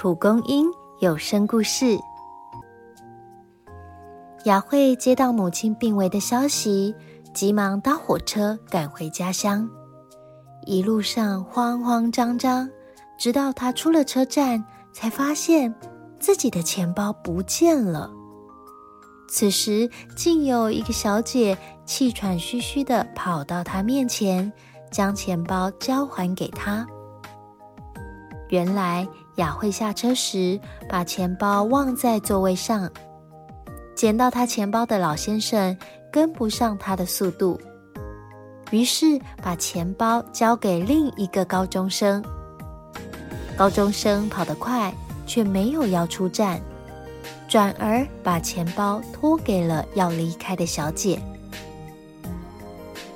蒲公英有声故事。雅慧接到母亲病危的消息，急忙搭火车赶回家乡。一路上慌慌张张，直到她出了车站，才发现自己的钱包不见了。此时，竟有一个小姐气喘吁吁地跑到她面前，将钱包交还给她。原来雅慧下车时把钱包忘在座位上，捡到她钱包的老先生跟不上她的速度，于是把钱包交给另一个高中生。高中生跑得快，却没有要出站，转而把钱包托给了要离开的小姐。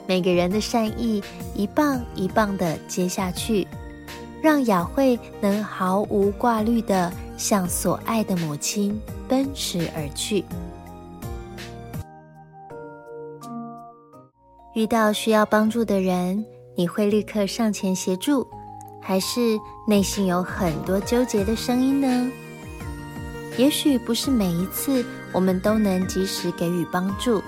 每个人的善意一棒一棒的接下去。让雅慧能毫无挂虑的向所爱的母亲奔驰而去。遇到需要帮助的人，你会立刻上前协助，还是内心有很多纠结的声音呢？也许不是每一次我们都能及时给予帮助，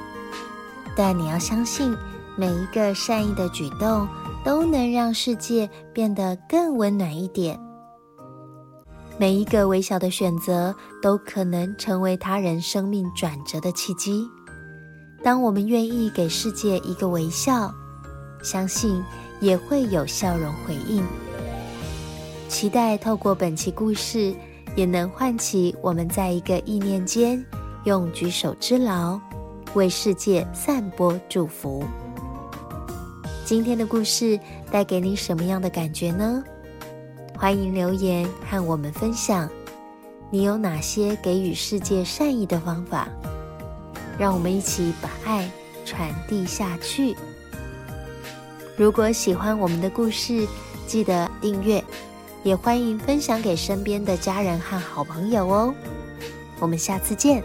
但你要相信，每一个善意的举动。都能让世界变得更温暖一点。每一个微小的选择都可能成为他人生命转折的契机。当我们愿意给世界一个微笑，相信也会有笑容回应。期待透过本期故事，也能唤起我们在一个意念间，用举手之劳，为世界散播祝福。今天的故事带给你什么样的感觉呢？欢迎留言和我们分享，你有哪些给予世界善意的方法？让我们一起把爱传递下去。如果喜欢我们的故事，记得订阅，也欢迎分享给身边的家人和好朋友哦。我们下次见。